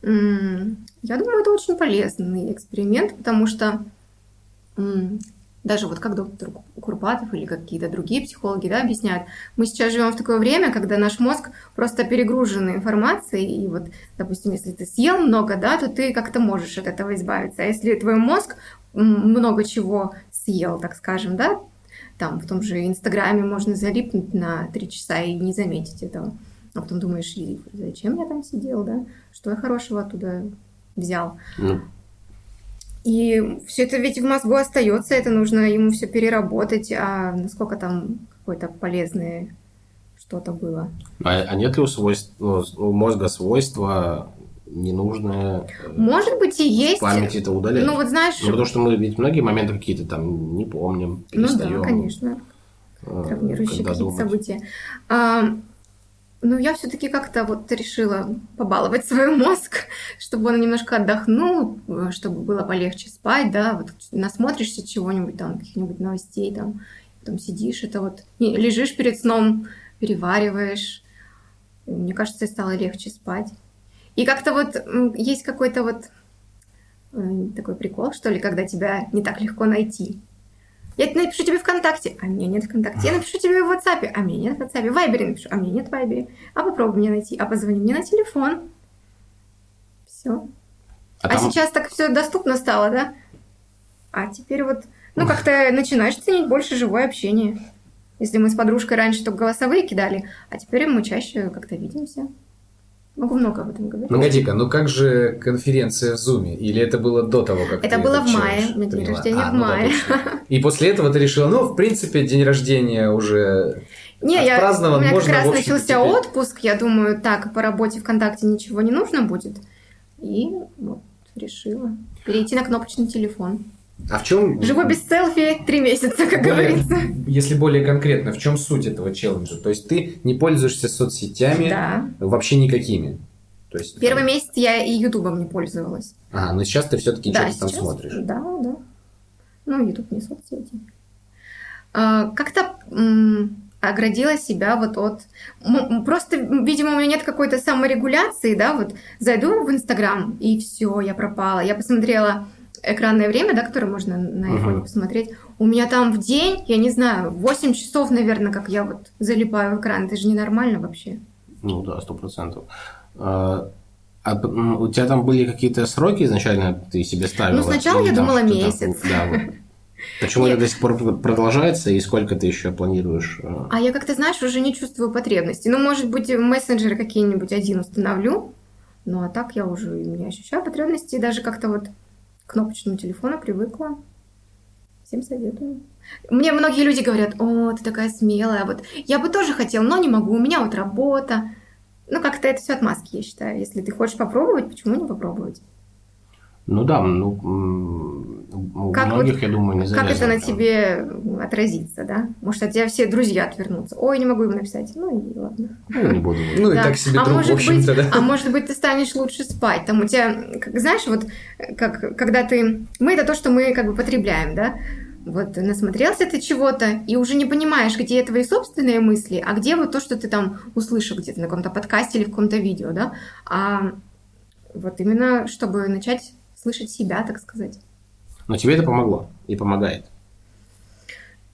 Я думаю, это очень полезный эксперимент, потому что даже вот как доктор Курпатов или какие-то другие психологи да, объясняют, мы сейчас живем в такое время, когда наш мозг просто перегружен информацией, и вот, допустим, если ты съел много, да, то ты как-то можешь от этого избавиться, а если твой мозг много чего съел, так скажем, да, там в том же Инстаграме можно залипнуть на три часа и не заметить этого. А потом думаешь, «И зачем я там сидел, да? Что я хорошего оттуда взял? Ну, И все это ведь в мозгу остается, это нужно ему все переработать, а насколько там какое-то полезное что-то было. а, а нет ли у, свойств, ну, у мозга свойства ненужное. э, Может быть, и есть. В памяти это удалять. Ну, вот знаешь... Ну, потому что мы ведь многие моменты какие-то там не помним, Ну перестаем. да, конечно. э, травмирующие какие-то думать. события. А, ну, я все-таки как-то вот решила побаловать свой мозг, [laughs] чтобы он немножко отдохнул, э, чтобы было полегче спать, да, вот насмотришься чего-нибудь там, каких-нибудь новостей там, потом сидишь, это вот, лежишь перед сном, перевариваешь, мне кажется, стало легче спать. И как-то вот есть какой-то вот э, такой прикол, что ли, когда тебя не так легко найти. Я напишу тебе ВКонтакте, а меня нет ВКонтакте. Я напишу тебе в WhatsApp, а меня нет в WhatsApp. В Вайбере напишу, а меня нет в Вайбере. А попробуй меня найти, а позвони мне на телефон. Все. А, А, там- сейчас так все доступно стало, да? А теперь вот, ну, как-то начинаешь ценить больше живое общение. Если мы с подружкой раньше только голосовые кидали, а теперь мы чаще как-то видимся. Могу много об этом говорить. Погоди-ка, ну как же конференция в Зуме? Или это было до того, как Это ты было в мае, у меня день рождения А, в ну да, мае. точно. И после этого ты решила, ну, в принципе, день рождения уже... Не, я, у меня можно, как раз начался теперь. отпуск, я думаю, так, по работе ВКонтакте ничего не нужно будет. И вот решила перейти на кнопочный телефон. А в чем... Живу без селфи три месяца, как говорится. Если более конкретно, в чем суть этого челленджа? То есть ты не пользуешься соцсетями Да. вообще никакими? То есть, Первый там- месяц я и Ютубом не пользовалась. Ага, но сейчас ты все-таки да, что-то там смотришь. Да, да. Ну, Ютуб не соцсети. А, Как-то оградила себя вот от... Просто, видимо, у меня нет какой-то саморегуляции, да, вот зайду в Инстаграм, и все, я пропала. Я посмотрела экранное время, да, которое можно на Мгм. айфоне посмотреть. У меня там в день, я не знаю, 8 часов, наверное, как я вот залипаю в экран. Это же ненормально вообще. Ну да, сто процентов. А, а, у тебя там были какие-то сроки изначально, ты себе ставила? Ну, сначала я там думала месяц. Да, вот. Почему это до сих пор продолжается, и сколько ты еще планируешь? э, А я как-то, знаешь, уже не чувствую потребности. Ну, может быть, мессенджеры какие-нибудь один установлю. Ну, а так я уже не ощущаю потребности. Даже как-то вот кнопочному телефону привыкла. Всем советую. Мне многие люди говорят, о, ты такая смелая. Вот я бы тоже хотела, но не могу. У меня вот работа. Ну, как-то это все отмазки, я считаю. Если ты хочешь попробовать, почему не попробовать? Ну да, ну, у Как многих, я думаю, не Как это на завязано тебе отразится, да? Может, от тебя все друзья отвернутся. Ой, не могу им написать. Ну и ладно. Ну, не буду. [laughs] Ну, и так себе а друг, в может общем-то, быть, да. А может быть, ты станешь лучше спать. Там у тебя, как, знаешь, вот как, когда ты... Мы это то, что мы как бы потребляем, да? Вот насмотрелся ты чего-то, и уже не понимаешь, где твои собственные мысли, а где вот то, что ты там услышал где-то на каком-то подкасте или в каком-то видео, да? А вот именно, чтобы начать слышать себя, так сказать. Но тебе это помогло и помогает.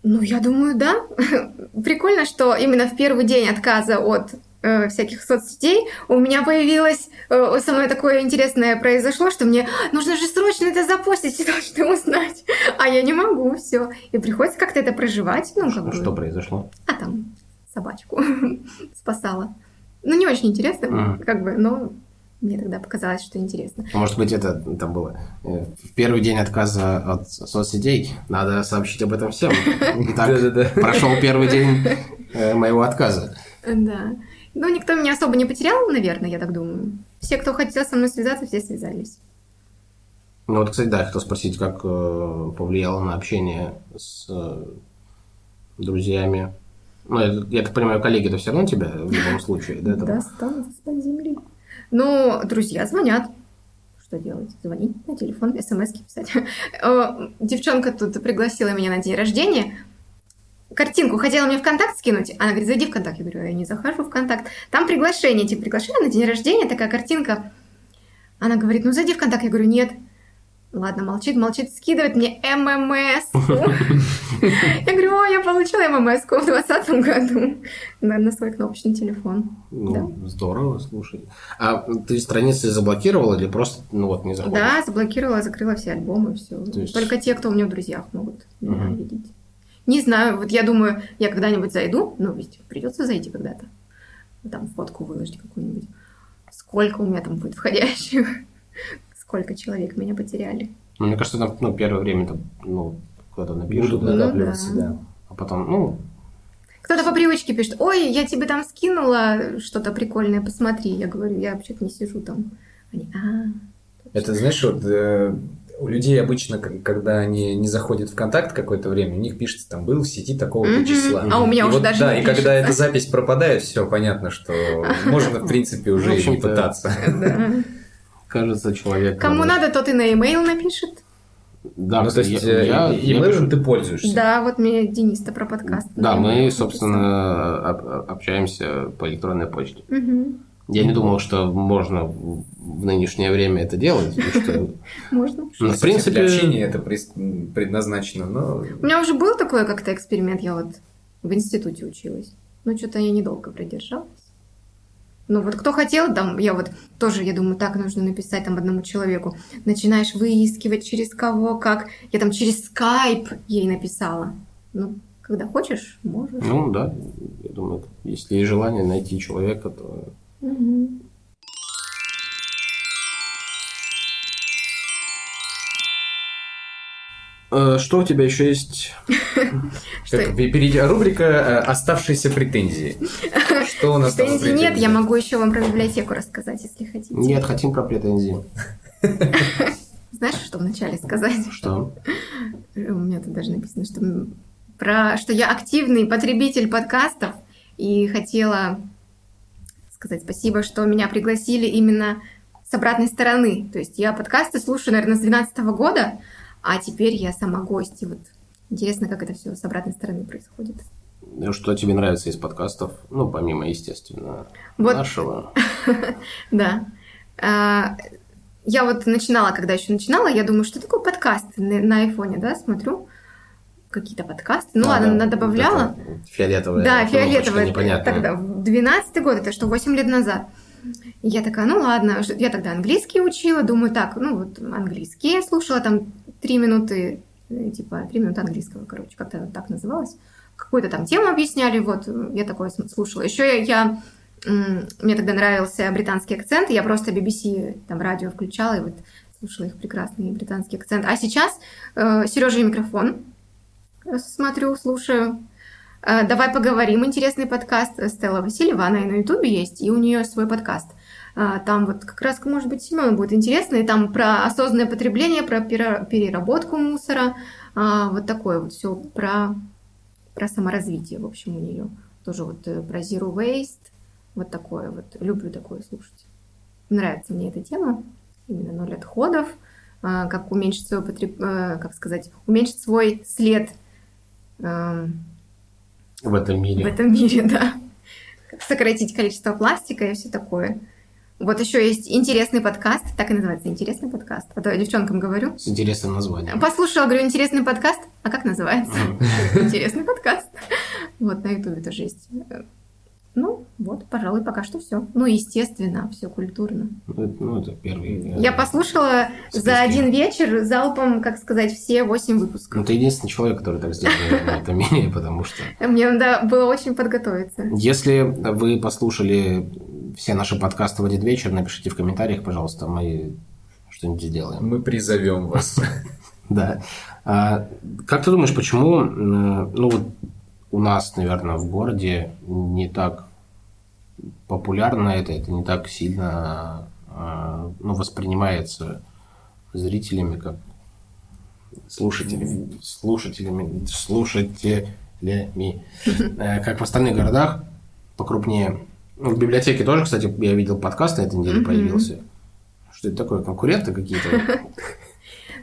Ну, я думаю, да. [laughs] Прикольно, что именно в первый день отказа от э, всяких соцсетей у меня появилось, э, со мной такое интересное произошло, что мне нужно же срочно это запостить, все [laughs] должны узнать, а я не могу, все. И приходится как-то это проживать, ну, как бы. Что произошло? А там собачку [laughs] спасала. Ну, не очень интересно, Мгм. как бы, но мне тогда показалось, что интересно. Может быть, это там было э, в первый день отказа от соцсетей. Надо сообщить об этом всем. [laughs] Да-да-да. прошел первый день э, моего отказа. Да. Ну, никто меня особо не потерял, наверное, я так думаю. Все, кто хотел со мной связаться, все связались. Ну вот, кстати, да, я хотел спросить, как э, повлияло на общение с э, друзьями. Ну, я, я так понимаю, коллеги это все равно тебя в любом случае, да? там? Достанут из-под земли. Ну, друзья звонят. Что делать? Звонить на телефон, смс писать. [laughs] Э, Девчонка тут пригласила меня на день рождения. Картинку хотела мне ВКонтакт скинуть. Она говорит, зайди в ВКонтакт. Я говорю, я не захожу в ВКонтакт. Там приглашение, типа приглашение на день рождения, такая картинка. Она говорит, ну зайди в ВКонтакт. Я говорю, нет. Ладно, молчит, молчит, скидывает мне ММС. [laughs] Я говорю, о, я получила ММС в 2020 году на, свой кнопочный телефон. Ну, здорово, слушай. А ты страницы заблокировала или просто, ну вот, не заходишь? Да, заблокировала, закрыла все альбомы, все. Только те, кто у меня в друзьях могут меня видеть. Не знаю, вот я думаю, я когда-нибудь зайду, ну ведь придется зайти когда-то, там фотку выложить какую-нибудь. Сколько у меня там будет входящих? Сколько человек меня потеряли? Ну, мне кажется, там, ну, первое время там, ну, кто-то напишет, Будут да, накапливаться, да. да. а потом, ну, Кто-то по привычке пишет, ой, я тебе там скинула что-то прикольное, посмотри. Я говорю, я вообще-то не сижу там Они, а, Это, знаешь, вот э, у людей обычно, когда они не заходят в контакт какое-то время, у них пишется там был в сети такого-то Мгм. числа. А у меня И уже вот, даже Да, не и когда пишется. эта запись пропадает, все понятно, что можно, в принципе, уже В и не пытаться. Кажется, человек... Кому надо, тот и на e-mail напишет. Да, Ну, то есть, я- я- э, я имейлом пишу- ты пользуешься. Да, вот мне Денис-то про подкаст. Да, мы, собственно, об- общаемся по электронной почте. Мгм. Я не думал, что можно в нынешнее время это делать, [laughs] Можно. ну, в принципе, Для общения это предназначено, но... У меня уже был такой как-то эксперимент, я вот в институте училась. Но что-то я недолго продержалась. Ну вот кто хотел, там, я вот тоже, я думаю, так нужно написать там одному человеку. Начинаешь выискивать через кого, как. Я там через скайп ей написала. Ну, когда хочешь, можешь. ну да, я думаю, если есть желание найти человека, то Мгм. Что у тебя еще есть? [laughs] Как, рубрика э, «Оставшиеся претензии». [laughs] Что у нас претензий нет, я могу еще вам про библиотеку рассказать, если хотите. Нет, хотим про претензии. [laughs] Знаешь, что вначале сказать? Что? У меня тут даже написано, что, про, что я активный потребитель подкастов и хотела сказать спасибо, что меня пригласили именно с обратной стороны. То есть я подкасты слушаю, наверное, с 2012 года, а теперь я сама гость. И вот интересно, как это все с обратной стороны происходит. Что тебе нравится из подкастов? Ну, помимо, естественно, Вот. нашего. [laughs] Да. А, Я вот начинала, когда еще начинала, я думаю, что такое подкаст на, айфоне, да, смотрю какие-то подкасты. Ну А, ладно, да, она добавляла. Фиолетовая. Да, фиолетовая. непонятная. Тогда, в 12 год, это что, 8 лет назад. Я такая, ну ладно, я тогда английский учила, думаю, так, ну вот английский я слушала, там 3 минуты, э, типа 3 минуты английского, короче, как-то так называлось. Какую-то там тему объясняли, вот, э, я такое слушала. Еще я, я, мне тогда нравился британский акцент, я просто BBC, там, радио включала, и вот слушала их прекрасный британский акцент. А сейчас э, Сережа микрофон, э, смотрю, слушаю. Э, Давай поговорим. Интересный подкаст Стелла Васильева. Она и на Ютубе есть, и у нее свой подкаст. А, Там вот как раз, может быть, Семену будет интересно. И там про осознанное потребление, про пере- переработку мусора. А, Вот такое вот все про, про саморазвитие, в общем, у нее. Тоже вот э, про Zero Waste. Вот такое вот. Люблю такое слушать. Нравится мне эта тема. Именно ноль отходов. а, Как уменьшить свой потреб... э, как сказать, уменьшить свой след эм, В этом мире. в этом мире, [laughs] да. Сократить количество пластика и все такое. Вот еще есть интересный подкаст, так и называется, интересный подкаст. А то я девчонкам говорю. С интересным названием. Послушала, говорю, интересный подкаст. А как называется? [laughs] Интересный подкаст. Вот, на Ютубе тоже есть. Ну, вот, пожалуй, пока что все. Ну, естественно, все культурно. Ну, это- ну, это первый. э, Я послушала списки. за один вечер залпом, как сказать, все восемь Ну, выпусков. ты единственный человек, который так сделал на этом [laughs] мире, потому что... Мне надо было очень подготовиться. Если вы послушали все наши подкасты в один вечер, напишите в комментариях, пожалуйста, мы что-нибудь сделаем. Мы призовем вас. [laughs] Да. А, как ты думаешь, почему, э, ну вот у нас, наверное, в городе не так популярно это, это не так сильно а, ну, воспринимается зрителями, как слушателями, слушателями, слушателями, Э, как в остальных городах покрупнее. Ну, В библиотеке тоже, кстати, я видел подкаст на этой неделе появился. Что это такое? Конкуренты какие-то?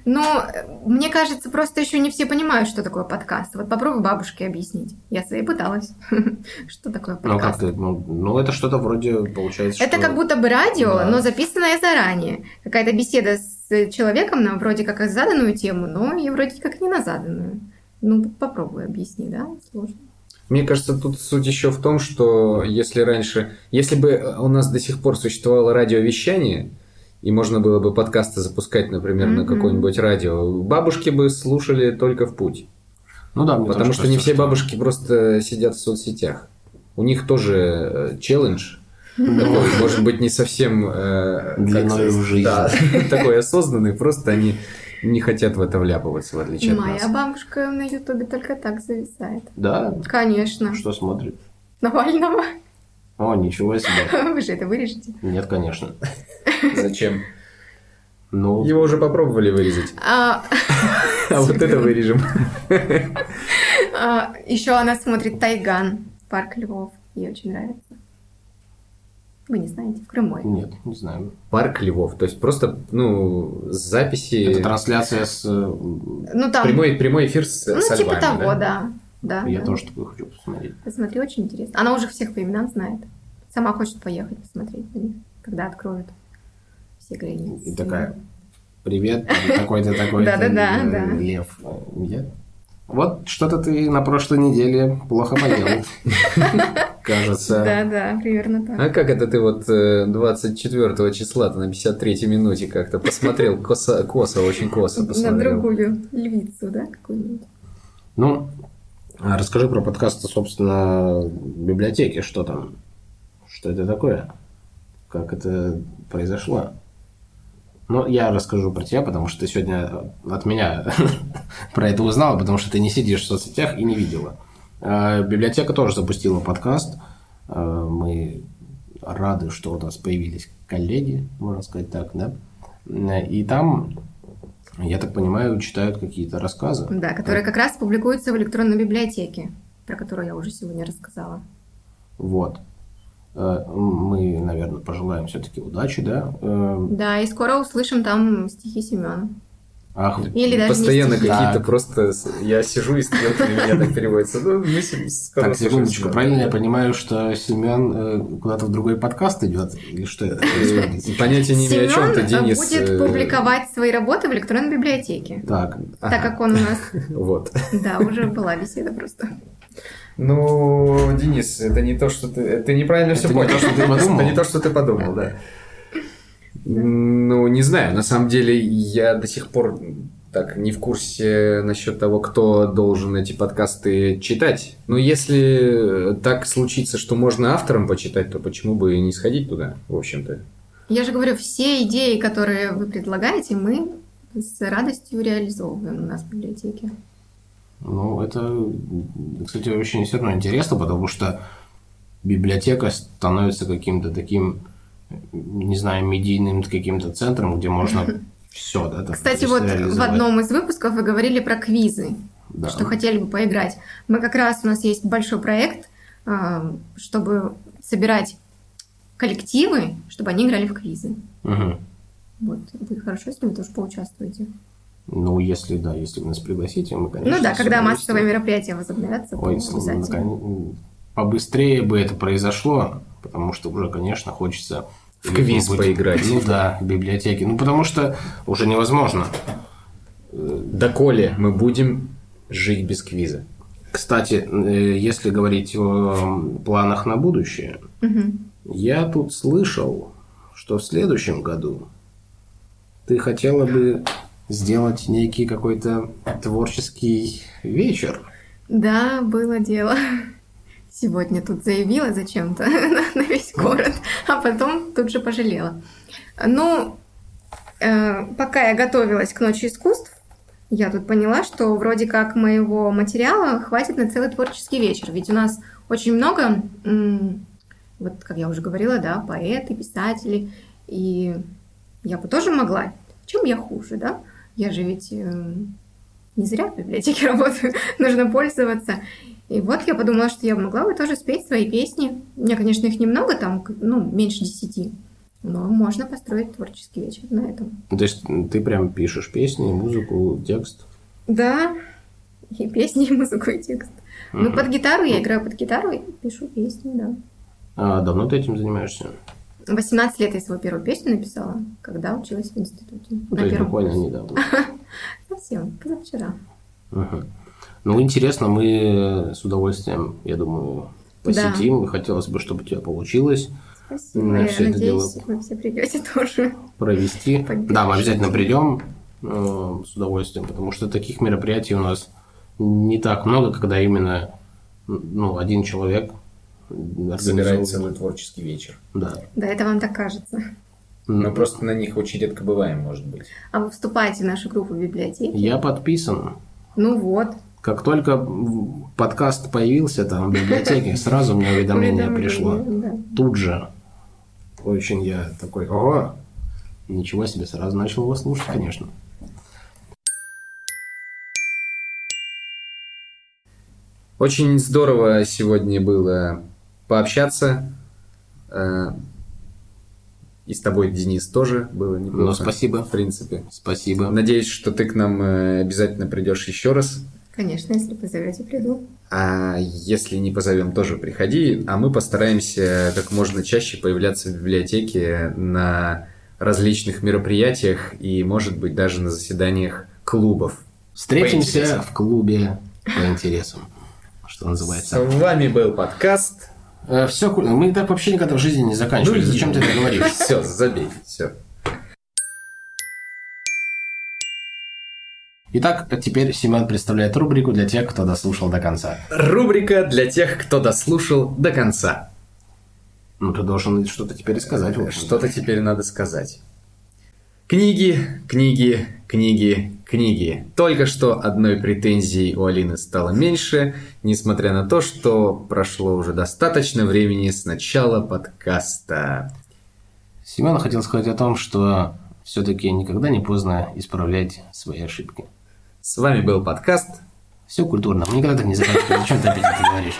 Но э, мне кажется, просто еще не все понимают, что такое подкаст. Вот попробуй бабушке объяснить. Я своей пыталась. [laughs] Что такое Ну, как подкаст? ты? Ну, ну, это что-то вроде получается, Это как будто бы радио, но записанное заранее. Какая-то беседа с человеком на вроде как заданную тему, но и вроде как не на заданную. Ну, попробуй объясни, да? Сложно. Мне кажется, тут суть еще в том, что если раньше, если бы у нас до сих пор существовало радиовещание, и можно было бы подкасты запускать, например, на Мгм. какое-нибудь радио, бабушки бы слушали только в путь. Ну да, мне Потому что не все бабушки просто сидят в соцсетях. У них тоже э, челлендж. Такой, может быть, не совсем... э, Длиною в жизнь. Да, [laughs] такой осознанный, просто они не хотят в это вляпываться, в отличие от Моя нас. бабушка на Ютубе только так зависает. Да? Конечно. Что смотрит? Навального. О, ничего себе. [laughs] Вы же это вырежете. Нет, конечно. [laughs] Зачем? Ну, Его уже попробовали вырезать. А, [laughs] А вот это вырежем. а, еще она смотрит Тайган, парк Львов. Ей очень нравится. Вы не знаете, в Крыму. нет, не знаю. Парк Львов. То есть просто, ну, записи... Это трансляция с... э, Ну там, Прямой, прямой эфир с, ну со типа львами, того, да? Да. Я да. тоже такое хочу посмотреть. Посмотри, очень интересно. Она уже всех по именам знает. Сама хочет поехать посмотреть на них, когда откроют все границы. И такая, привет, такой-то, [laughs] Да-да-да, э, лев. Я- Вот что-то ты на прошлой неделе плохо поел. [laughs] Кажется. Да, да, примерно так. А как это ты вот э, 24 числа-то на 53 минуте как-то посмотрел косо, косо очень косо На посмотрел? другую львицу, да, какую-нибудь. Ну, а расскажи про подкаст, собственно, библиотеки. Что там? Что это такое? Как это произошло? Ну, я расскажу про тебя, потому что ты сегодня от меня [laughs] про это узнала, потому что ты не сидишь в соцсетях и не видела. А, Библиотека тоже запустила подкаст. А, Мы рады, что у нас появились коллеги, можно сказать так, да? И там, я так понимаю, читают какие-то рассказы. Да, которые как раз публикуются в электронной библиотеке, про которую я уже сегодня рассказала. Вот. Э, Мы, наверное, пожелаем все-таки удачи, да? Э, Да, и скоро услышим там стихи Семена. Ах, Или даже Постоянно не какие-то просто... Я сижу и стрелки на меня так переводятся. Ну, мы с- скоро так, секундочку, правильно я понимаю, что Семен э, куда-то в другой подкаст идет? Или что это? Э, Понятия не имею о чем ты, Семен Денис. будет э, публиковать свои работы в электронной библиотеке. Так, Так как он у нас, [laughs] Вот. да, уже была беседа просто. Ну, Денис, это не то, что ты... Ты неправильно Это все не понял. то, что ты подумал. Это не то, что ты подумал, да. Ну, не знаю. На самом деле, я до сих пор так не в курсе насчет того, кто должен эти подкасты читать. Но если так случится, что можно авторам почитать, то почему бы и не сходить туда, в общем-то? Я же говорю, все идеи, которые вы предлагаете, мы с радостью реализовываем у нас в библиотеке. ну это, кстати, очень все равно интересно, потому что библиотека становится каким-то таким, не знаю, медийным каким-то центром, где можно [laughs] все, да? Кстати, то вот в одном из выпусков вы говорили про квизы, Да. что хотели бы поиграть. Мы как раз, у нас есть большой проект, а, чтобы собирать коллективы, чтобы они играли в квизы. Мгм. Вот, будет хорошо, если вы тоже поучаствуете. Ну, если, да, если вы нас пригласите, мы, конечно... ну да, когда массовые мероприятия возобновятся, то Ой, с- обязательно. Побыстрее бы это произошло, потому что уже, конечно, хочется... В квиз быть- поиграть. Ну да, в библиотеке. Ну, потому что уже невозможно. Доколе мы будем жить без квиза? Кстати, э, если говорить о планах на будущее, Мгм. я тут слышал, что в следующем году ты хотела бы сделать некий какой-то творческий вечер. Да, было дело. Сегодня тут заявила зачем-то [laughs] на весь город, а потом тут же пожалела. Ну, э, пока я готовилась к Ночи искусств, я тут поняла, что вроде как моего материала хватит на целый творческий вечер. Ведь у нас очень много, вот как я уже говорила, да, поэты, писатели. И я бы тоже могла. Чем я хуже, да? Я же ведь э, не зря в библиотеке [laughs] работаю, нужно пользоваться. И вот я подумала, что я могла бы тоже спеть свои песни. У меня, конечно, их немного, там, ну, меньше десяти. Но можно построить творческий вечер на этом. То есть ты прям пишешь песни, музыку, текст. Да, и песни, и музыку, и текст. Ну, Мгм. под гитару я играю под гитару и пишу песни, да. А давно ты этим занимаешься? 18 лет я свою первую песню написала, когда училась в институте. Ну, На то есть буквально недавно. [laughs] Совсем, позавчера. Мгм. Ну, интересно, мы с удовольствием, я думаю, Да. посетим. И Хотелось бы, чтобы у тебя получилось Спасибо. На я это надеюсь, дело. вы все придете тоже. провести. Поддержите. Да, мы обязательно придем э, с удовольствием, потому что таких мероприятий у нас не так много, когда именно ну, один человек Собирает организовывает. целый творческий вечер. Да. Да, это вам так кажется. Мы просто на них очень редко бываем, может быть. А вы вступаете в нашу группу в библиотеке? Я подписан. Ну вот. Как только подкаст появился там в библиотеке, сразу мне уведомление пришло. Тут же. Очень я такой, ого, Ничего себе, сразу начал его слушать, конечно. Очень здорово сегодня было пообщаться. Э, И с тобой, Денис, тоже было неплохо. Ну, спасибо. В принципе. Спасибо. Надеюсь, что ты к нам э, обязательно придешь еще раз. Конечно, если позовете, приду. А если не позовем, тоже приходи. А мы постараемся как можно чаще появляться в библиотеке на различных мероприятиях и, может быть, даже на заседаниях клубов. Встретимся в клубе по интересам, что называется. С вами был подкаст. Все, мы так вообще никогда в жизни не заканчивали. Ну, Зачем ты это говоришь? Все, забей, все. Итак, теперь Семен представляет рубрику для тех, кто дослушал до конца. Рубрика для тех, кто дослушал до конца. Ну, ты должен что-то теперь сказать. Что-то теперь надо сказать. Книги, книги, книги, книги. Только что одной претензией у Алины стало меньше, несмотря на то, что прошло уже достаточно времени с начала подкаста. Семен хотел сказать о том, что все-таки никогда не поздно исправлять свои ошибки. С вами был подкаст. Все культурно. Никогда так не заканчиваем. Зачем ты говоришь?